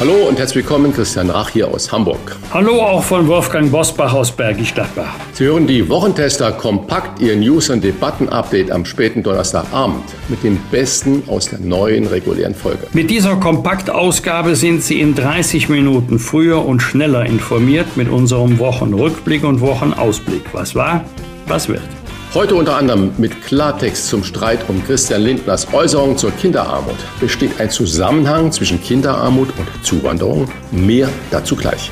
Hallo und herzlich willkommen, Christian Rach hier aus Hamburg. Hallo auch von Wolfgang Bosbach aus Bergisch Gladbach. Sie hören die Wochentester kompakt, Ihr News- und Debatten-Update am späten Donnerstagabend mit dem Besten aus der neuen regulären Folge. Mit dieser Kompaktausgabe sind Sie in 30 Minuten früher und schneller informiert mit unserem Wochenrückblick und Wochenausblick. Was war, was wird. Heute unter anderem mit Klartext zum Streit um Christian Lindners Äußerung zur Kinderarmut. Besteht ein Zusammenhang zwischen Kinderarmut und Zuwanderung? Mehr dazu gleich.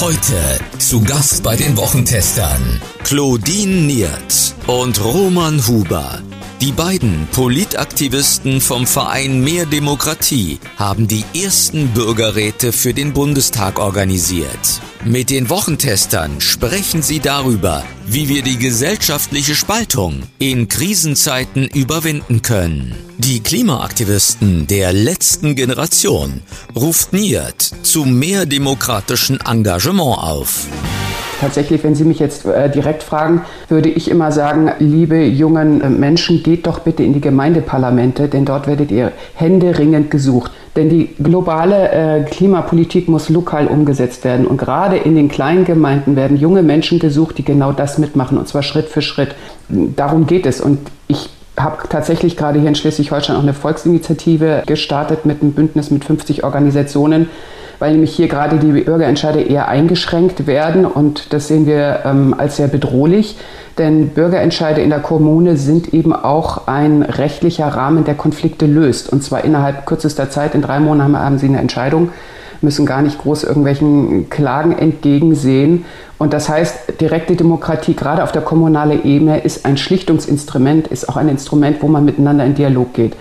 Heute zu Gast bei den Wochentestern Claudine Niert und Roman Huber. Die beiden Politaktivisten vom Verein Mehr Demokratie haben die ersten Bürgerräte für den Bundestag organisiert. Mit den Wochentestern sprechen sie darüber, wie wir die gesellschaftliche Spaltung in Krisenzeiten überwinden können. Die Klimaaktivisten der letzten Generation ruft Niert zu mehr demokratischen Engagement auf. Tatsächlich, wenn Sie mich jetzt äh, direkt fragen, würde ich immer sagen, liebe jungen Menschen, geht doch bitte in die Gemeindeparlamente, denn dort werdet ihr händeringend gesucht. Denn die globale äh, Klimapolitik muss lokal umgesetzt werden. Und gerade in den kleinen Gemeinden werden junge Menschen gesucht, die genau das mitmachen, und zwar Schritt für Schritt. Darum geht es. Und ich habe tatsächlich gerade hier in Schleswig-Holstein auch eine Volksinitiative gestartet mit einem Bündnis mit 50 Organisationen, weil nämlich hier gerade die Bürgerentscheide eher eingeschränkt werden und das sehen wir ähm, als sehr bedrohlich. Denn Bürgerentscheide in der Kommune sind eben auch ein rechtlicher Rahmen, der Konflikte löst. Und zwar innerhalb kürzester Zeit, in drei Monaten haben sie eine Entscheidung, müssen gar nicht groß irgendwelchen Klagen entgegensehen. Und das heißt, direkte Demokratie, gerade auf der kommunalen Ebene, ist ein Schlichtungsinstrument, ist auch ein Instrument, wo man miteinander in Dialog geht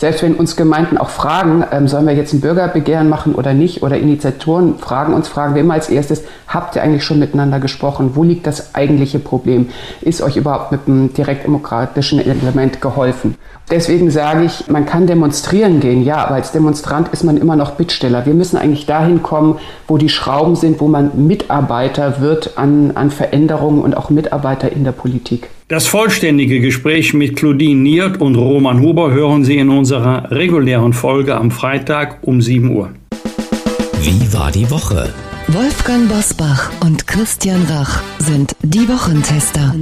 selbst wenn uns Gemeinden auch fragen, ähm, sollen wir jetzt ein Bürgerbegehren machen oder nicht, oder Initiatoren fragen uns, fragen wir immer als erstes, habt ihr eigentlich schon miteinander gesprochen? Wo liegt das eigentliche Problem? Ist euch überhaupt mit einem direktdemokratischen Element geholfen? Deswegen sage ich, man kann demonstrieren gehen, ja, aber als Demonstrant ist man immer noch Bittsteller. Wir müssen eigentlich dahin kommen, wo die Schrauben sind, wo man Mitarbeiter wird an, an Veränderungen und auch Mitarbeiter in der Politik. Das vollständige Gespräch mit Claudine Niert und Roman Huber hören Sie in unserer regulären Folge am Freitag um 7 Uhr. Wie war die Woche? Wolfgang Bosbach und Christian Rach sind die Wochentester.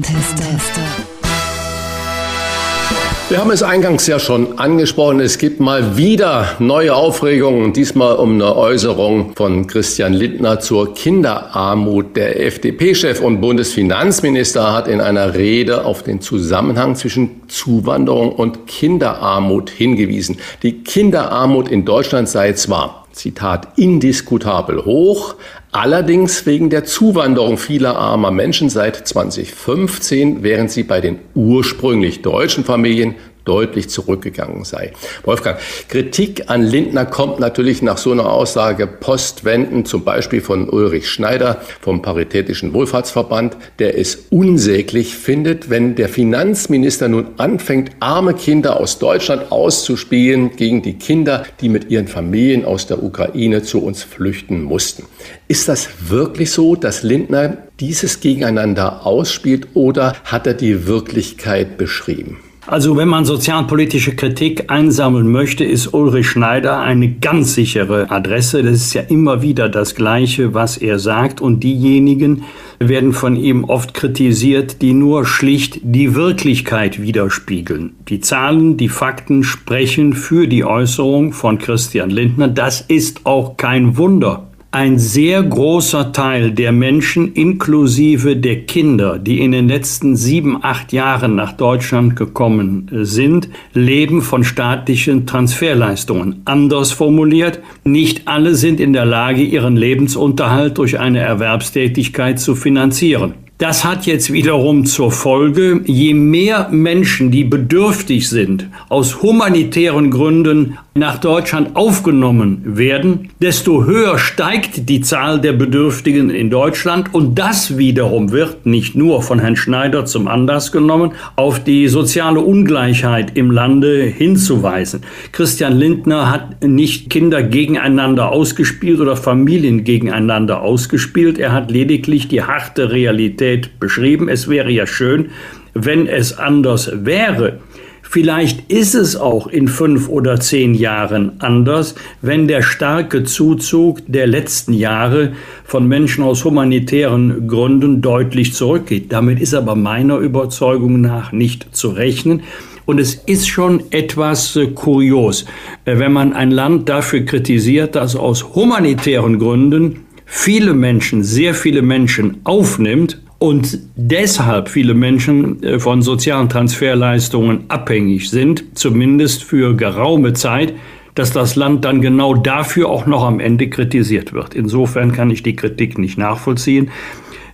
Wir haben es eingangs ja schon angesprochen, es gibt mal wieder neue Aufregungen, diesmal um eine Äußerung von Christian Lindner zur Kinderarmut. Der FDP-Chef und Bundesfinanzminister hat in einer Rede auf den Zusammenhang zwischen Zuwanderung und Kinderarmut hingewiesen. Die Kinderarmut in Deutschland sei zwar Zitat, indiskutabel hoch, allerdings wegen der Zuwanderung vieler armer Menschen. Seit 2015, während sie bei den ursprünglich deutschen Familien deutlich zurückgegangen sei. Wolfgang, Kritik an Lindner kommt natürlich nach so einer Aussage postwendend, zum Beispiel von Ulrich Schneider vom Paritätischen Wohlfahrtsverband, der es unsäglich findet, wenn der Finanzminister nun anfängt, arme Kinder aus Deutschland auszuspielen gegen die Kinder, die mit ihren Familien aus der Ukraine zu uns flüchten mussten. Ist das wirklich so, dass Lindner dieses Gegeneinander ausspielt oder hat er die Wirklichkeit beschrieben? Also wenn man sozialpolitische Kritik einsammeln möchte, ist Ulrich Schneider eine ganz sichere Adresse. Das ist ja immer wieder das Gleiche, was er sagt. Und diejenigen werden von ihm oft kritisiert, die nur schlicht die Wirklichkeit widerspiegeln. Die Zahlen, die Fakten sprechen für die Äußerung von Christian Lindner. Das ist auch kein Wunder ein sehr großer Teil der Menschen, inklusive der Kinder, die in den letzten sieben, acht Jahren nach Deutschland gekommen sind, leben von staatlichen Transferleistungen. Anders formuliert, nicht alle sind in der Lage, ihren Lebensunterhalt durch eine Erwerbstätigkeit zu finanzieren. Das hat jetzt wiederum zur Folge, je mehr Menschen, die bedürftig sind, aus humanitären Gründen nach Deutschland aufgenommen werden, desto höher steigt die Zahl der Bedürftigen in Deutschland und das wiederum wird nicht nur von Herrn Schneider zum Anlass genommen, auf die soziale Ungleichheit im Lande hinzuweisen. Christian Lindner hat nicht Kinder gegeneinander ausgespielt oder Familien gegeneinander ausgespielt, er hat lediglich die harte Realität beschrieben. Es wäre ja schön, wenn es anders wäre. Vielleicht ist es auch in fünf oder zehn Jahren anders, wenn der starke Zuzug der letzten Jahre von Menschen aus humanitären Gründen deutlich zurückgeht. Damit ist aber meiner Überzeugung nach nicht zu rechnen. Und es ist schon etwas äh, kurios, äh, wenn man ein Land dafür kritisiert, dass aus humanitären Gründen viele Menschen, sehr viele Menschen aufnimmt und deshalb viele Menschen äh, von sozialen Transferleistungen abhängig sind, zumindest für geraume Zeit, dass das Land dann genau dafür auch noch am Ende kritisiert wird. Insofern kann ich die Kritik nicht nachvollziehen,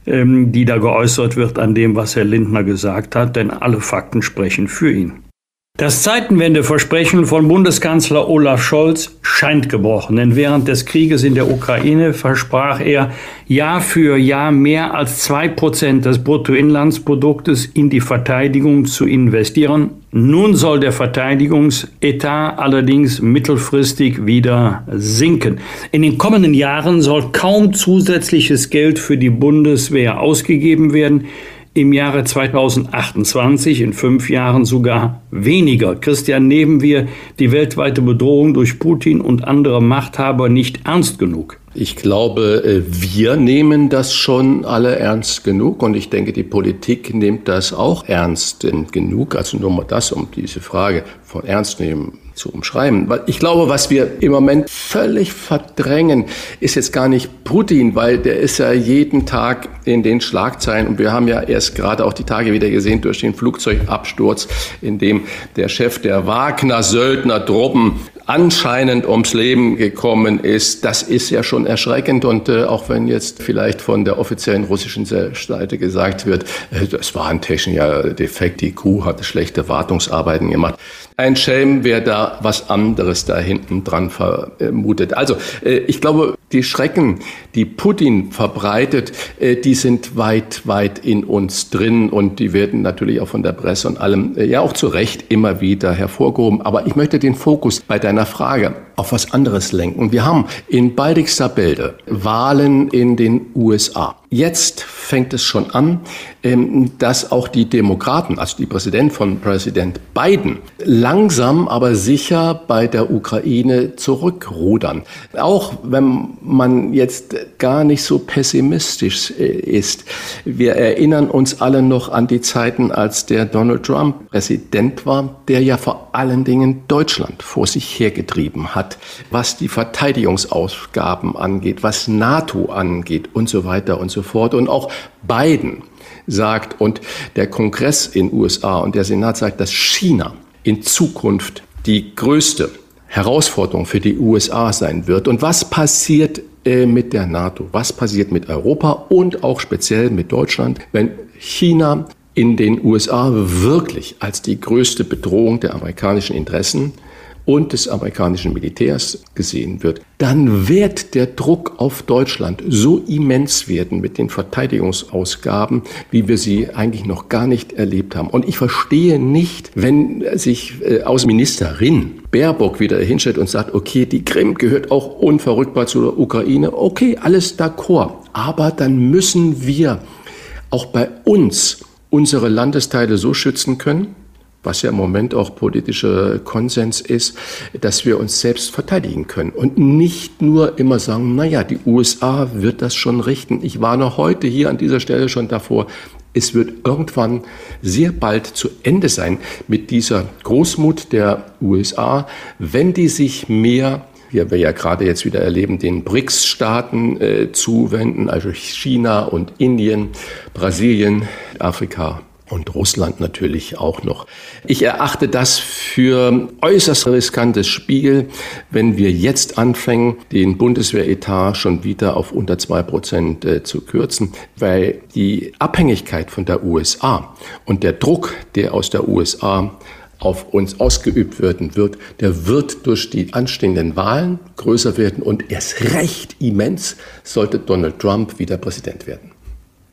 ähm, die da geäußert wird an dem, was Herr Lindner gesagt hat, denn alle Fakten sprechen für ihn. Das Zeitenwendeversprechen von Bundeskanzler Olaf Scholz scheint gebrochen, denn während des Krieges in der Ukraine versprach er Jahr für Jahr mehr als zwei Prozent des Bruttoinlandsproduktes in die Verteidigung zu investieren. Nun soll der Verteidigungsetat allerdings mittelfristig wieder sinken. In den kommenden Jahren soll kaum zusätzliches Geld für die Bundeswehr ausgegeben werden im Jahre 2028, in fünf Jahren sogar weniger. Christian, nehmen wir die weltweite Bedrohung durch Putin und andere Machthaber nicht ernst genug? Ich glaube, äh, wir nehmen das schon alle ernst genug und ich denke, die Politik nimmt das auch ernst genug. Also nur mal das, um diese Frage von ernst nehmen zu umschreiben. Weil ich glaube, was wir im Moment völlig verdrängen, ist jetzt gar nicht Putin, weil der ist ja jeden Tag in den Schlagzeilen und wir haben ja erst gerade auch die Tage wieder gesehen durch den Flugzeugabsturz, in dem der Chef der Wagner-Söldner-Truppen anscheinend ums Leben gekommen ist, das ist ja schon erschreckend. Und äh, auch wenn jetzt vielleicht von der offiziellen russischen Seite gesagt wird, äh, das war ein technischer Defekt, die Crew hatte schlechte Wartungsarbeiten gemacht. Ein Schelm, wer da was anderes da hinten dran vermutet. Also äh, ich glaube, die Schrecken, die Putin verbreitet, äh, die sind weit, weit in uns drin und die werden natürlich auch von der Presse und allem äh, ja auch zu Recht immer wieder hervorgehoben. Aber ich möchte den Fokus bei deiner Frage auf was anderes lenken. Wir haben in baldigster Bälde Wahlen in den USA. Jetzt fängt es schon an, ähm, dass auch die Demokraten, also die Präsident von Präsident Biden, langsam aber sicher bei der Ukraine zurückrudern. Auch wenn man jetzt gar nicht so pessimistisch äh, ist. Wir erinnern uns alle noch an die Zeiten, als der Donald Trump Präsident war, der ja vor allen Dingen Deutschland vor sich hergetrieben hat, was die Verteidigungsausgaben angeht, was NATO angeht und so weiter und so fort. Und auch Biden sagt und der Kongress in USA und der Senat sagt, dass China in Zukunft die größte Herausforderung für die USA sein wird. Und was passiert äh, mit der NATO? Was passiert mit Europa und auch speziell mit Deutschland, wenn China in den USA wirklich als die größte Bedrohung der amerikanischen Interessen und des amerikanischen Militärs gesehen wird, dann wird der Druck auf Deutschland so immens werden mit den Verteidigungsausgaben, wie wir sie eigentlich noch gar nicht erlebt haben. Und ich verstehe nicht, wenn sich äh, Außenministerin Baerbock wieder hinstellt und sagt, okay, die Krim gehört auch unverrückbar zur Ukraine. Okay, alles d'accord. Aber dann müssen wir auch bei uns unsere Landesteile so schützen können, was ja im Moment auch politischer Konsens ist, dass wir uns selbst verteidigen können und nicht nur immer sagen, naja, die USA wird das schon richten. Ich war noch heute hier an dieser Stelle schon davor, es wird irgendwann sehr bald zu Ende sein mit dieser Großmut der USA, wenn die sich mehr wie wir ja gerade jetzt wieder erleben, den BRICS-Staaten äh, zuwenden, also China und Indien, Brasilien, Afrika und Russland natürlich auch noch. Ich erachte das für äußerst riskantes Spiel, wenn wir jetzt anfangen, den Bundeswehretat schon wieder auf unter zwei Prozent äh, zu kürzen, weil die Abhängigkeit von der USA und der Druck, der aus der USA auf uns ausgeübt werden wird, der wird durch die anstehenden Wahlen größer werden und erst recht immens, sollte Donald Trump wieder Präsident werden.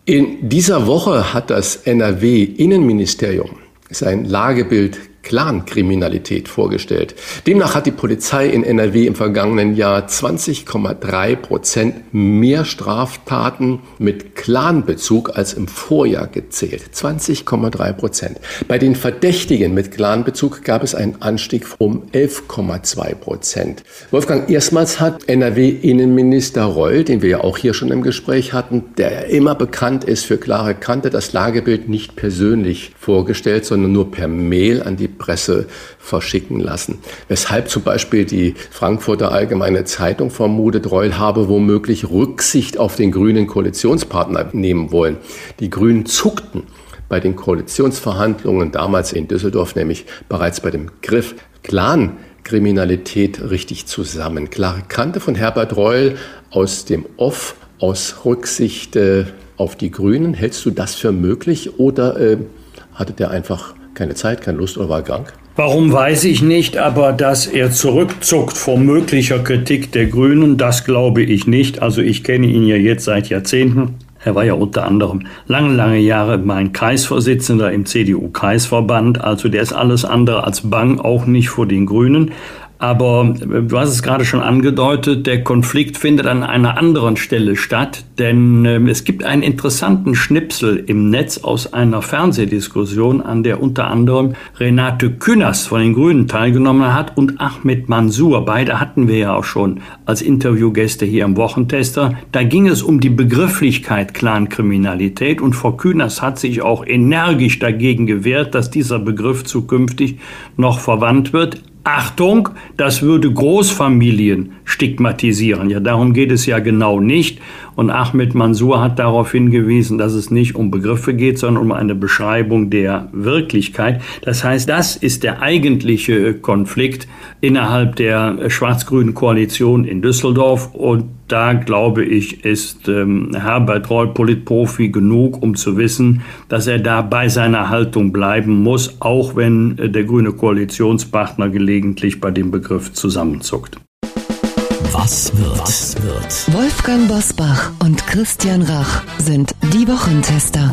In dieser Woche hat das NRW-Innenministerium sein Lagebild Clankriminalität vorgestellt. Demnach hat die Polizei in NRW im vergangenen Jahr 20,3 Prozent mehr Straftaten mit Clanbezug als im Vorjahr gezählt. 20,3 Prozent. Bei den Verdächtigen mit Clanbezug gab es einen Anstieg um 11,2 Prozent. Wolfgang, erstmals hat NRW-Innenminister Reul, den wir ja auch hier schon im Gespräch hatten, der immer bekannt ist für klare Kante, das Lagebild nicht persönlich vorgestellt, sondern nur per Mail an die Presse verschicken lassen. Weshalb zum Beispiel die Frankfurter Allgemeine Zeitung vermutet, Reul habe womöglich Rücksicht auf den grünen Koalitionspartner nehmen wollen. Die Grünen zuckten bei den Koalitionsverhandlungen damals in Düsseldorf, nämlich bereits bei dem Griff Clan Kriminalität richtig zusammen. Klare Kante von Herbert Reul aus dem Off, aus Rücksicht äh, auf die Grünen. Hältst du das für möglich oder äh, hatte der einfach keine Zeit, keine Lust oder war krank? Warum weiß ich nicht, aber dass er zurückzuckt vor möglicher Kritik der Grünen, das glaube ich nicht. Also ich kenne ihn ja jetzt seit Jahrzehnten. Er war ja unter anderem lange, lange Jahre mein Kreisvorsitzender im CDU-Kreisverband. Also der ist alles andere als bang, auch nicht vor den Grünen. Aber äh, du hast es gerade schon angedeutet, der Konflikt findet an einer anderen Stelle statt, denn äh, es gibt einen interessanten Schnipsel im Netz aus einer Fernsehdiskussion, an der unter anderem Renate Künast von den Grünen teilgenommen hat und Ahmed Mansour. Beide hatten wir ja auch schon als Interviewgäste hier im Wochentester. Da ging es um die Begrifflichkeit Clankriminalität und Frau Künast hat sich auch energisch dagegen gewehrt, dass dieser Begriff zukünftig noch verwandt wird. Achtung, das würde Großfamilien stigmatisieren. Ja, darum geht es ja genau nicht. Und Ahmed Mansour hat darauf hingewiesen, dass es nicht um Begriffe geht, sondern um eine Beschreibung der Wirklichkeit. Das heißt, das ist der eigentliche Konflikt innerhalb der schwarz-grünen Koalition in Düsseldorf. Und da glaube ich, ist ähm, Herbert Reul Politprofi genug, um zu wissen, dass er da bei seiner Haltung bleiben muss, auch wenn äh, der grüne Koalitionspartner gelegentlich bei dem Begriff zusammenzuckt. Was wird? Was wird? Wolfgang Bosbach und Christian Rach sind die Wochentester.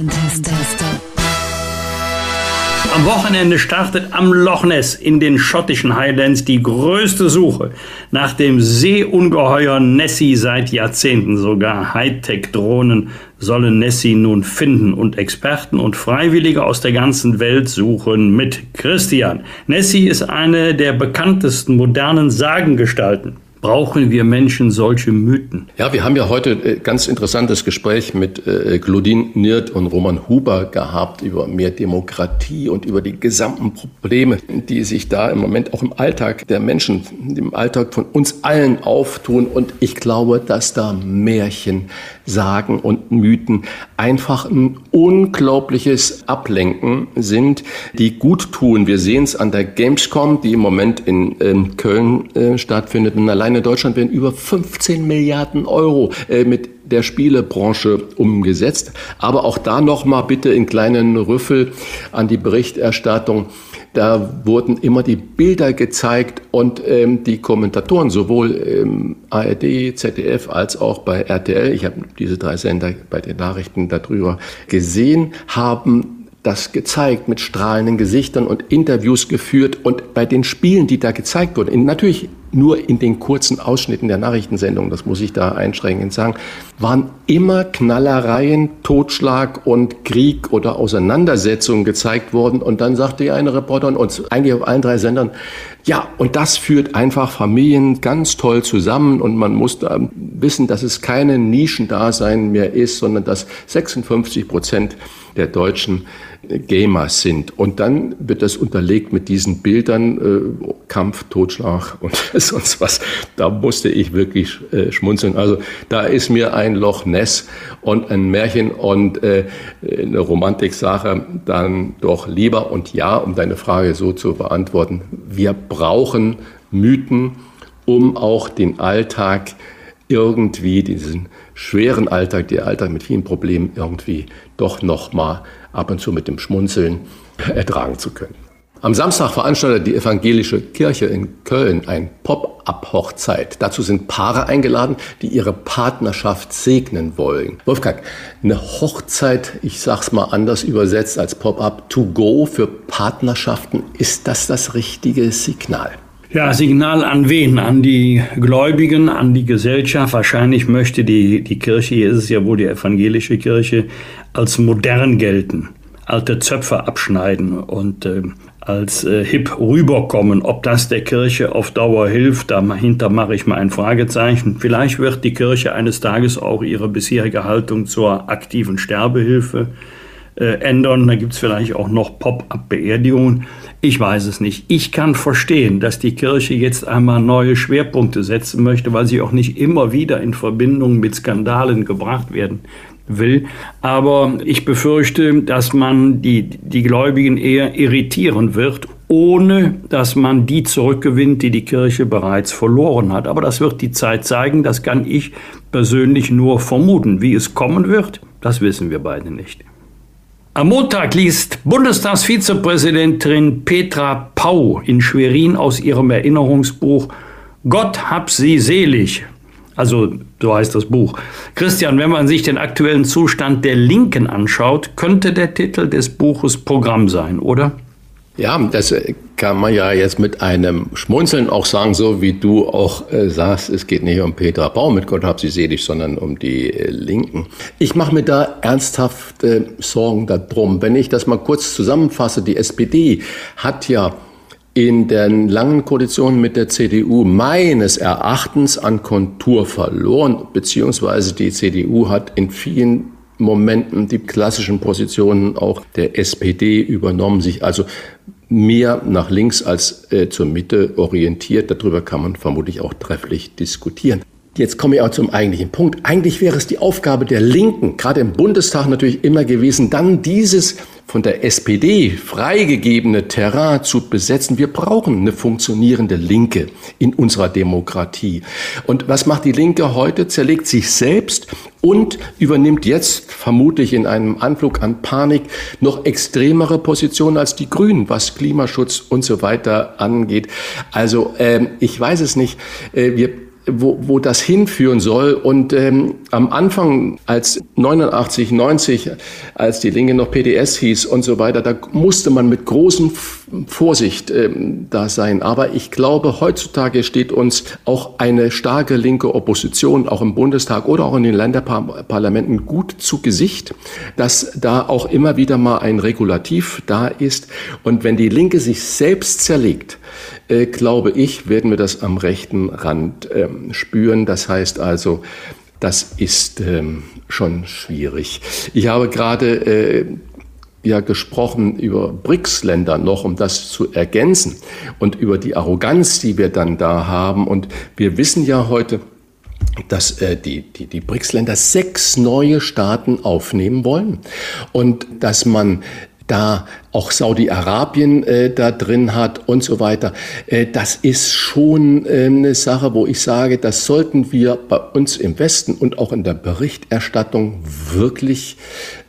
Am Wochenende startet am Loch Ness in den schottischen Highlands die größte Suche nach dem Seeungeheuer Nessie seit Jahrzehnten. Sogar Hightech-Drohnen sollen Nessie nun finden und Experten und Freiwillige aus der ganzen Welt suchen mit. Christian, Nessie ist eine der bekanntesten modernen Sagengestalten. Brauchen wir Menschen solche Mythen? Ja, wir haben ja heute ein äh, ganz interessantes Gespräch mit äh, Claudine Niert und Roman Huber gehabt über mehr Demokratie und über die gesamten Probleme, die sich da im Moment auch im Alltag der Menschen, im Alltag von uns allen auftun. Und ich glaube, dass da Märchen, Sagen und Mythen einfach ein unglaubliches Ablenken sind, die gut tun. Wir sehen es an der Gamescom, die im Moment in ähm, Köln äh, stattfindet. Und allein in Deutschland werden über 15 Milliarden Euro äh, mit der Spielebranche umgesetzt. Aber auch da nochmal bitte in kleinen Rüffel an die Berichterstattung. Da wurden immer die Bilder gezeigt und ähm, die Kommentatoren, sowohl im ARD, ZDF als auch bei RTL, ich habe diese drei Sender bei den Nachrichten darüber gesehen, haben das gezeigt mit strahlenden Gesichtern und Interviews geführt und bei den Spielen, die da gezeigt wurden, natürlich nur in den kurzen Ausschnitten der Nachrichtensendung, das muss ich da einschränkend sagen, waren immer Knallereien, Totschlag und Krieg oder Auseinandersetzungen gezeigt worden. Und dann sagte ja eine Reporterin uns eigentlich auf allen drei Sendern, ja, und das führt einfach Familien ganz toll zusammen und man muss da wissen, dass es keine Nischendasein mehr ist, sondern dass 56 Prozent der Deutschen Gamer sind. Und dann wird das unterlegt mit diesen Bildern, äh, Kampf, Totschlag und sonst was. Da musste ich wirklich äh, schmunzeln. Also da ist mir ein Loch Ness und ein Märchen und äh, eine Romantiksache dann doch lieber. Und ja, um deine Frage so zu beantworten, wir brauchen Mythen, um auch den Alltag irgendwie, diesen schweren Alltag, der Alltag mit vielen Problemen irgendwie doch noch mal ab und zu mit dem Schmunzeln ertragen zu können. Am Samstag veranstaltet die evangelische Kirche in Köln ein Pop-up-Hochzeit. Dazu sind Paare eingeladen, die ihre Partnerschaft segnen wollen. Wolfgang, eine Hochzeit, ich sag's mal anders übersetzt als Pop-up to go für Partnerschaften, ist das das richtige Signal? Ja, Signal an wen? An die Gläubigen, an die Gesellschaft. Wahrscheinlich möchte die, die Kirche, hier ist es ja wohl die evangelische Kirche, als modern gelten, alte Zöpfe abschneiden und äh, als äh, hip rüberkommen. Ob das der Kirche auf Dauer hilft, dahinter mache ich mal ein Fragezeichen. Vielleicht wird die Kirche eines Tages auch ihre bisherige Haltung zur aktiven Sterbehilfe äh, ändern. Da gibt es vielleicht auch noch Pop-up-Beerdigungen. Ich weiß es nicht. Ich kann verstehen, dass die Kirche jetzt einmal neue Schwerpunkte setzen möchte, weil sie auch nicht immer wieder in Verbindung mit Skandalen gebracht werden will. Aber ich befürchte, dass man die, die Gläubigen eher irritieren wird, ohne dass man die zurückgewinnt, die die Kirche bereits verloren hat. Aber das wird die Zeit zeigen. Das kann ich persönlich nur vermuten. Wie es kommen wird, das wissen wir beide nicht. Am Montag liest Bundestagsvizepräsidentin Petra Pau in Schwerin aus ihrem Erinnerungsbuch Gott hab sie selig also so heißt das Buch. Christian, wenn man sich den aktuellen Zustand der Linken anschaut, könnte der Titel des Buches Programm sein, oder? Ja, das kann man ja jetzt mit einem Schmunzeln auch sagen, so wie du auch äh, sagst, es geht nicht um Petra Baum, mit Gott hab sie selig, sondern um die äh, Linken. Ich mache mir da ernsthafte Sorgen darum. Wenn ich das mal kurz zusammenfasse, die SPD hat ja in den langen Koalitionen mit der CDU meines Erachtens an Kontur verloren, beziehungsweise die CDU hat in vielen Momenten die klassischen Positionen auch der SPD übernommen, sich also mehr nach links als äh, zur Mitte orientiert. Darüber kann man vermutlich auch trefflich diskutieren. Jetzt komme ich auch zum eigentlichen Punkt. Eigentlich wäre es die Aufgabe der Linken, gerade im Bundestag natürlich immer gewesen, dann dieses von der SPD freigegebene Terrain zu besetzen. Wir brauchen eine funktionierende Linke in unserer Demokratie. Und was macht die Linke heute? Zerlegt sich selbst und übernimmt jetzt vermutlich in einem Anflug an Panik noch extremere Positionen als die Grünen, was Klimaschutz und so weiter angeht. Also ähm, ich weiß es nicht. Äh, wir wo, wo das hinführen soll. Und ähm, am Anfang, als 89, 90, als die Linke noch PDS hieß und so weiter, da musste man mit großem Vorsicht ähm, da sein. Aber ich glaube, heutzutage steht uns auch eine starke linke Opposition, auch im Bundestag oder auch in den Länderparlamenten, gut zu Gesicht, dass da auch immer wieder mal ein Regulativ da ist. Und wenn die Linke sich selbst zerlegt, äh, glaube ich, werden wir das am rechten Rand ähm, spüren. Das heißt also, das ist ähm, schon schwierig. Ich habe gerade äh, ja gesprochen über BRICS-Länder noch, um das zu ergänzen und über die Arroganz, die wir dann da haben. Und wir wissen ja heute, dass äh, die, die, die BRICS-Länder sechs neue Staaten aufnehmen wollen und dass man da auch Saudi-Arabien äh, da drin hat und so weiter. Äh, das ist schon äh, eine Sache, wo ich sage, das sollten wir bei uns im Westen und auch in der Berichterstattung wirklich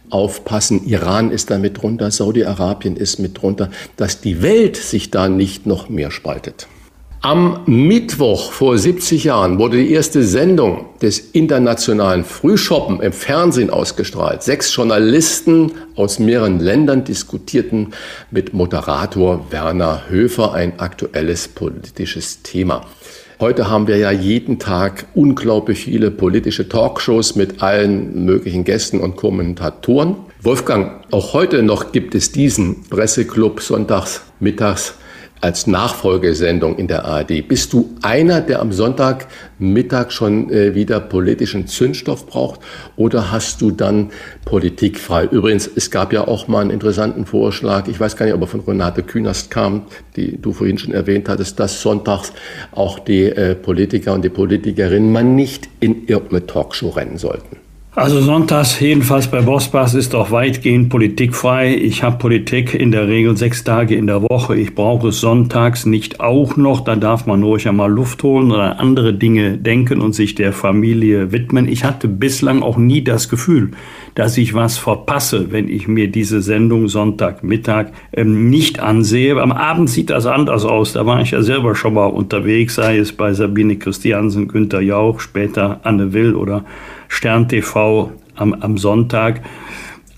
aufpassen. Iran ist da mit drunter, Saudi-Arabien ist mit drunter, dass die Welt sich da nicht noch mehr spaltet. Am Mittwoch vor 70 Jahren wurde die erste Sendung des internationalen Frühschoppen im Fernsehen ausgestrahlt. Sechs Journalisten aus mehreren Ländern diskutierten mit Moderator Werner Höfer ein aktuelles politisches Thema. Heute haben wir ja jeden Tag unglaublich viele politische Talkshows mit allen möglichen Gästen und Kommentatoren. Wolfgang, auch heute noch gibt es diesen Presseclub sonntags mittags als Nachfolgesendung in der ARD. Bist du einer, der am Sonntagmittag schon äh, wieder politischen Zündstoff braucht oder hast du dann Politik frei? Übrigens, es gab ja auch mal einen interessanten Vorschlag, ich weiß gar nicht, ob er von Renate Künast kam, die du vorhin schon erwähnt hattest, dass sonntags auch die äh, Politiker und die Politikerinnen mal nicht in irgendeine Talkshow rennen sollten. Also sonntags, jedenfalls bei Bosbas, ist doch weitgehend politikfrei. Ich habe Politik in der Regel sechs Tage in der Woche. Ich brauche es sonntags nicht auch noch. Da darf man ruhig einmal Luft holen oder andere Dinge denken und sich der Familie widmen. Ich hatte bislang auch nie das Gefühl, dass ich was verpasse, wenn ich mir diese Sendung Sonntagmittag ähm, nicht ansehe. Am Abend sieht das anders aus. Da war ich ja selber schon mal unterwegs, sei es bei Sabine Christiansen, Günter Jauch, später Anne Will oder Stern TV am, am Sonntag.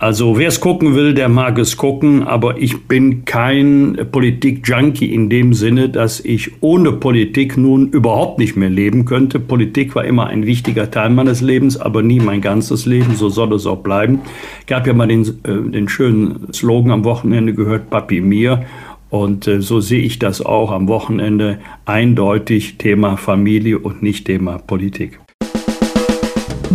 Also wer es gucken will, der mag es gucken, aber ich bin kein Politik-Junkie in dem Sinne, dass ich ohne Politik nun überhaupt nicht mehr leben könnte. Politik war immer ein wichtiger Teil meines Lebens, aber nie mein ganzes Leben, so soll es auch bleiben. Gab ja mal den, äh, den schönen Slogan am Wochenende gehört, Papi mir. Und äh, so sehe ich das auch am Wochenende eindeutig Thema Familie und nicht Thema Politik.